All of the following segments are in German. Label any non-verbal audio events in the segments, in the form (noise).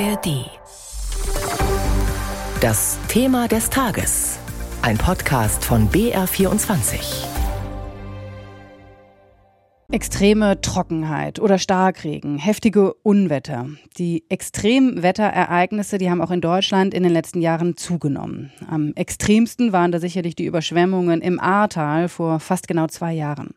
ARD. Das Thema des Tages. Ein Podcast von BR24. Extreme Trockenheit oder Starkregen, heftige Unwetter. Die Extremwetterereignisse, die haben auch in Deutschland in den letzten Jahren zugenommen. Am extremsten waren da sicherlich die Überschwemmungen im Ahrtal vor fast genau zwei Jahren.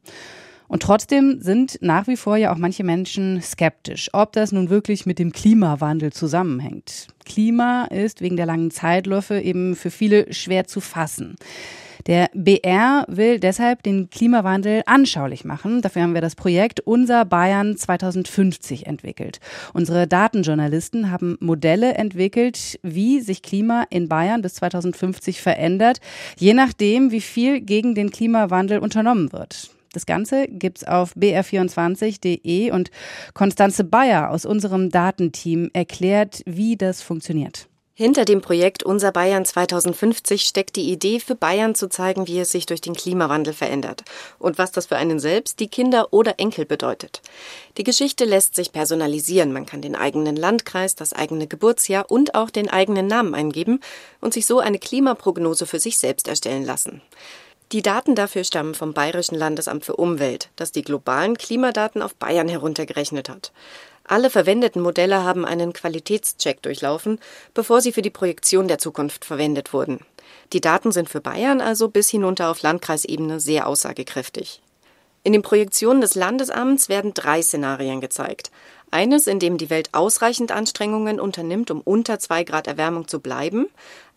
Und trotzdem sind nach wie vor ja auch manche Menschen skeptisch, ob das nun wirklich mit dem Klimawandel zusammenhängt. Klima ist wegen der langen Zeitläufe eben für viele schwer zu fassen. Der BR will deshalb den Klimawandel anschaulich machen. Dafür haben wir das Projekt Unser Bayern 2050 entwickelt. Unsere Datenjournalisten haben Modelle entwickelt, wie sich Klima in Bayern bis 2050 verändert, je nachdem, wie viel gegen den Klimawandel unternommen wird. Das Ganze gibt's auf br24.de und Konstanze Bayer aus unserem Datenteam erklärt, wie das funktioniert. Hinter dem Projekt Unser Bayern 2050 steckt die Idee, für Bayern zu zeigen, wie es sich durch den Klimawandel verändert und was das für einen selbst, die Kinder oder Enkel bedeutet. Die Geschichte lässt sich personalisieren. Man kann den eigenen Landkreis, das eigene Geburtsjahr und auch den eigenen Namen eingeben und sich so eine Klimaprognose für sich selbst erstellen lassen. Die Daten dafür stammen vom Bayerischen Landesamt für Umwelt, das die globalen Klimadaten auf Bayern heruntergerechnet hat. Alle verwendeten Modelle haben einen Qualitätscheck durchlaufen, bevor sie für die Projektion der Zukunft verwendet wurden. Die Daten sind für Bayern also bis hinunter auf Landkreisebene sehr aussagekräftig. In den Projektionen des Landesamts werden drei Szenarien gezeigt. Eines, in dem die Welt ausreichend Anstrengungen unternimmt, um unter zwei Grad Erwärmung zu bleiben.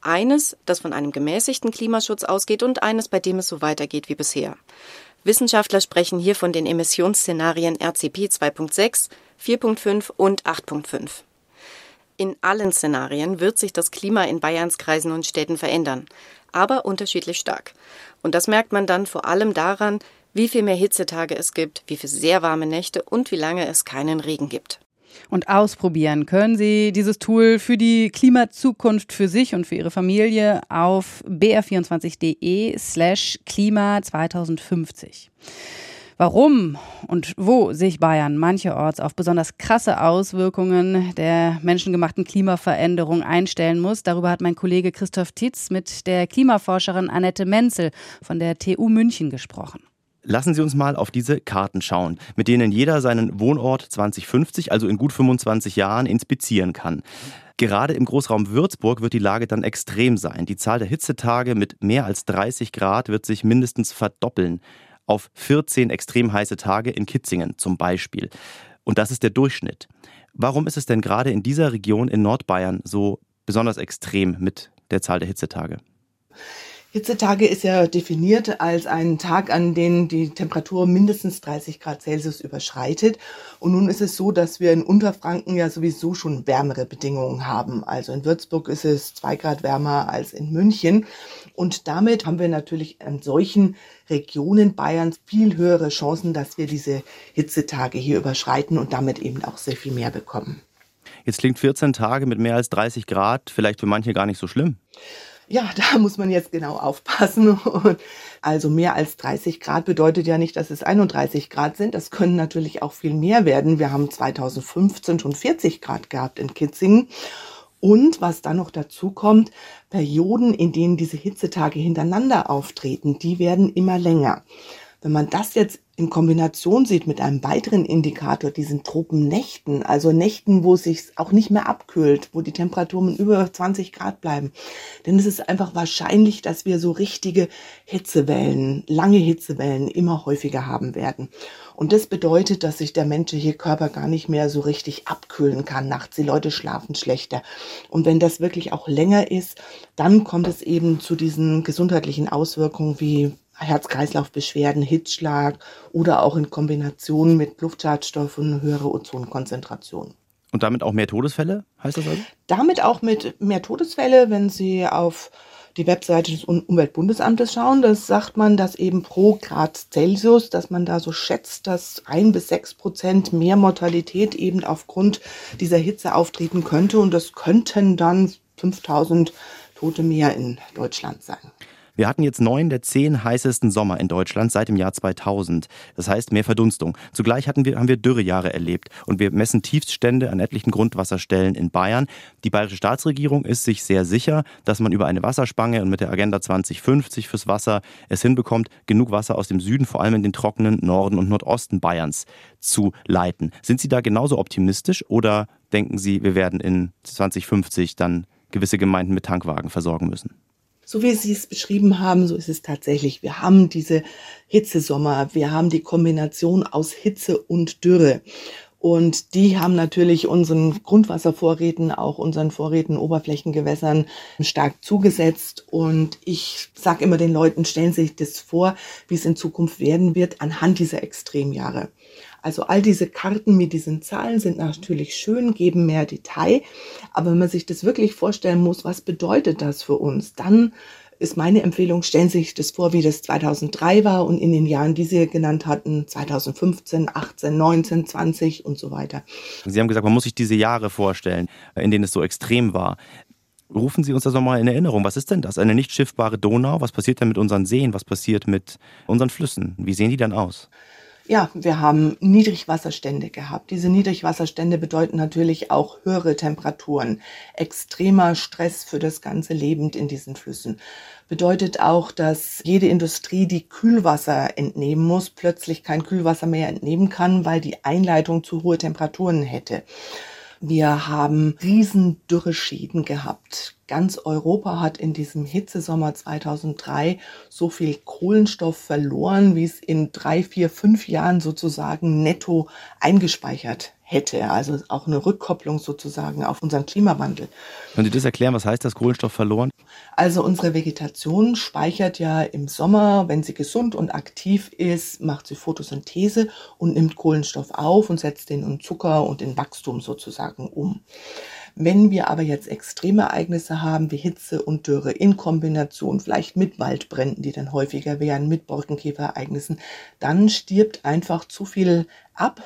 Eines, das von einem gemäßigten Klimaschutz ausgeht und eines, bei dem es so weitergeht wie bisher. Wissenschaftler sprechen hier von den Emissionsszenarien RCP 2.6, 4.5 und 8.5. In allen Szenarien wird sich das Klima in Bayerns Kreisen und Städten verändern, aber unterschiedlich stark. Und das merkt man dann vor allem daran, wie viel mehr Hitzetage es gibt, wie viele sehr warme Nächte und wie lange es keinen Regen gibt. Und ausprobieren können Sie dieses Tool für die Klimazukunft für sich und für Ihre Familie auf br24.de slash Klima 2050. Warum und wo sich Bayern mancherorts auf besonders krasse Auswirkungen der menschengemachten Klimaveränderung einstellen muss, darüber hat mein Kollege Christoph Titz mit der Klimaforscherin Annette Menzel von der TU München gesprochen. Lassen Sie uns mal auf diese Karten schauen, mit denen jeder seinen Wohnort 2050, also in gut 25 Jahren, inspizieren kann. Gerade im Großraum Würzburg wird die Lage dann extrem sein. Die Zahl der Hitzetage mit mehr als 30 Grad wird sich mindestens verdoppeln. Auf 14 extrem heiße Tage in Kitzingen zum Beispiel. Und das ist der Durchschnitt. Warum ist es denn gerade in dieser Region in Nordbayern so besonders extrem mit der Zahl der Hitzetage? Hitzetage ist ja definiert als ein Tag, an dem die Temperatur mindestens 30 Grad Celsius überschreitet. Und nun ist es so, dass wir in Unterfranken ja sowieso schon wärmere Bedingungen haben. Also in Würzburg ist es zwei Grad wärmer als in München. Und damit haben wir natürlich an solchen Regionen Bayerns viel höhere Chancen, dass wir diese Hitzetage hier überschreiten und damit eben auch sehr viel mehr bekommen. Jetzt klingt 14 Tage mit mehr als 30 Grad vielleicht für manche gar nicht so schlimm. Ja, (laughs) da muss man jetzt genau aufpassen. Und also mehr als 30 Grad bedeutet ja nicht, dass es 31 Grad sind. Das können natürlich auch viel mehr werden. Wir haben 2015 schon 40 Grad gehabt in Kitzingen. Und was dann noch dazu kommt, Perioden, in denen diese Hitzetage hintereinander auftreten, die werden immer länger. Wenn man das jetzt in Kombination sieht mit einem weiteren Indikator, diesen Tropennächten, also Nächten, wo es sich auch nicht mehr abkühlt, wo die Temperaturen über 20 Grad bleiben, dann ist es einfach wahrscheinlich, dass wir so richtige Hitzewellen, lange Hitzewellen immer häufiger haben werden. Und das bedeutet, dass sich der menschliche Körper gar nicht mehr so richtig abkühlen kann nachts. Die Leute schlafen schlechter. Und wenn das wirklich auch länger ist, dann kommt es eben zu diesen gesundheitlichen Auswirkungen wie Herz-Kreislauf-Beschwerden, Hitzschlag oder auch in Kombination mit Luftschadstoffen höhere Ozonkonzentration. Und damit auch mehr Todesfälle, heißt das also? Damit auch mit mehr Todesfälle, wenn Sie auf die Webseite des Umweltbundesamtes schauen, das sagt man, dass eben pro Grad Celsius, dass man da so schätzt, dass ein bis sechs Prozent mehr Mortalität eben aufgrund dieser Hitze auftreten könnte und das könnten dann 5000 Tote mehr in Deutschland sein. Wir hatten jetzt neun der zehn heißesten Sommer in Deutschland seit dem Jahr 2000. Das heißt mehr Verdunstung. Zugleich hatten wir, haben wir Dürrejahre erlebt und wir messen Tiefststände an etlichen Grundwasserstellen in Bayern. Die bayerische Staatsregierung ist sich sehr sicher, dass man über eine Wasserspange und mit der Agenda 2050 fürs Wasser es hinbekommt, genug Wasser aus dem Süden, vor allem in den trockenen Norden und Nordosten Bayerns zu leiten. Sind Sie da genauso optimistisch oder denken Sie, wir werden in 2050 dann gewisse Gemeinden mit Tankwagen versorgen müssen? So wie Sie es beschrieben haben, so ist es tatsächlich. Wir haben diese Hitzesommer, wir haben die Kombination aus Hitze und Dürre. Und die haben natürlich unseren Grundwasservorräten, auch unseren Vorräten Oberflächengewässern stark zugesetzt. Und ich sage immer den Leuten, stellen Sie sich das vor, wie es in Zukunft werden wird anhand dieser Extremjahre. Also all diese Karten mit diesen Zahlen sind natürlich schön, geben mehr Detail. Aber wenn man sich das wirklich vorstellen muss, was bedeutet das für uns, dann ist meine Empfehlung, stellen Sie sich das vor, wie das 2003 war und in den Jahren, die Sie genannt hatten, 2015, 18, 19, 20 und so weiter. Sie haben gesagt, man muss sich diese Jahre vorstellen, in denen es so extrem war. Rufen Sie uns das nochmal in Erinnerung. Was ist denn das? Eine nicht schiffbare Donau? Was passiert denn mit unseren Seen? Was passiert mit unseren Flüssen? Wie sehen die dann aus? Ja, wir haben Niedrigwasserstände gehabt. Diese Niedrigwasserstände bedeuten natürlich auch höhere Temperaturen, extremer Stress für das ganze Leben in diesen Flüssen. Bedeutet auch, dass jede Industrie, die Kühlwasser entnehmen muss, plötzlich kein Kühlwasser mehr entnehmen kann, weil die Einleitung zu hohe Temperaturen hätte. Wir haben riesen Dürreschäden gehabt. Ganz Europa hat in diesem Hitzesommer 2003 so viel Kohlenstoff verloren, wie es in drei, vier, fünf Jahren sozusagen netto eingespeichert hätte. Also auch eine Rückkopplung sozusagen auf unseren Klimawandel. Können Sie das erklären? Was heißt das Kohlenstoff verloren? Also unsere Vegetation speichert ja im Sommer, wenn sie gesund und aktiv ist, macht sie Photosynthese und nimmt Kohlenstoff auf und setzt den in Zucker und in Wachstum sozusagen um. Wenn wir aber jetzt extreme Ereignisse haben wie Hitze und Dürre in Kombination vielleicht mit Waldbränden, die dann häufiger wären, mit Borkenkäferereignissen, dann stirbt einfach zu viel ab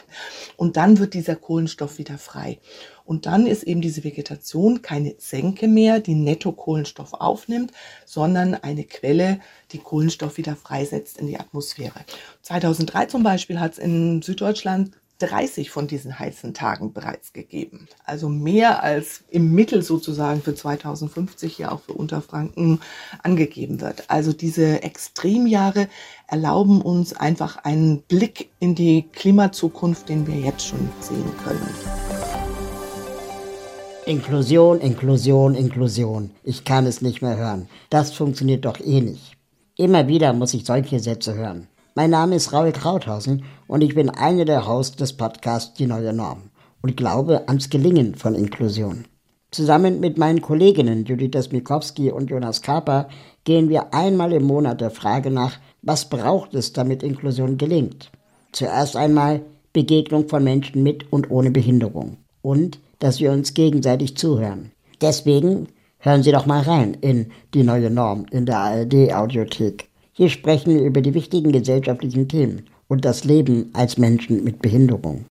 und dann wird dieser Kohlenstoff wieder frei. Und dann ist eben diese Vegetation keine Senke mehr, die netto Kohlenstoff aufnimmt, sondern eine Quelle, die Kohlenstoff wieder freisetzt in die Atmosphäre. 2003 zum Beispiel hat es in Süddeutschland 30 von diesen heißen Tagen bereits gegeben. Also mehr als im Mittel sozusagen für 2050 ja auch für Unterfranken angegeben wird. Also diese Extremjahre erlauben uns einfach einen Blick in die Klimazukunft, den wir jetzt schon sehen können. Inklusion, Inklusion, Inklusion. Ich kann es nicht mehr hören. Das funktioniert doch eh nicht. Immer wieder muss ich solche Sätze hören. Mein Name ist Raul Krauthausen und ich bin einer der Hosts des Podcasts Die neue Norm und glaube ans Gelingen von Inklusion. Zusammen mit meinen Kolleginnen Judith Mikowski und Jonas Kaper gehen wir einmal im Monat der Frage nach, was braucht es, damit Inklusion gelingt. Zuerst einmal Begegnung von Menschen mit und ohne Behinderung und dass wir uns gegenseitig zuhören. Deswegen hören Sie doch mal rein in die neue Norm in der ARD Audiothek. Hier sprechen wir über die wichtigen gesellschaftlichen Themen und das Leben als Menschen mit Behinderung.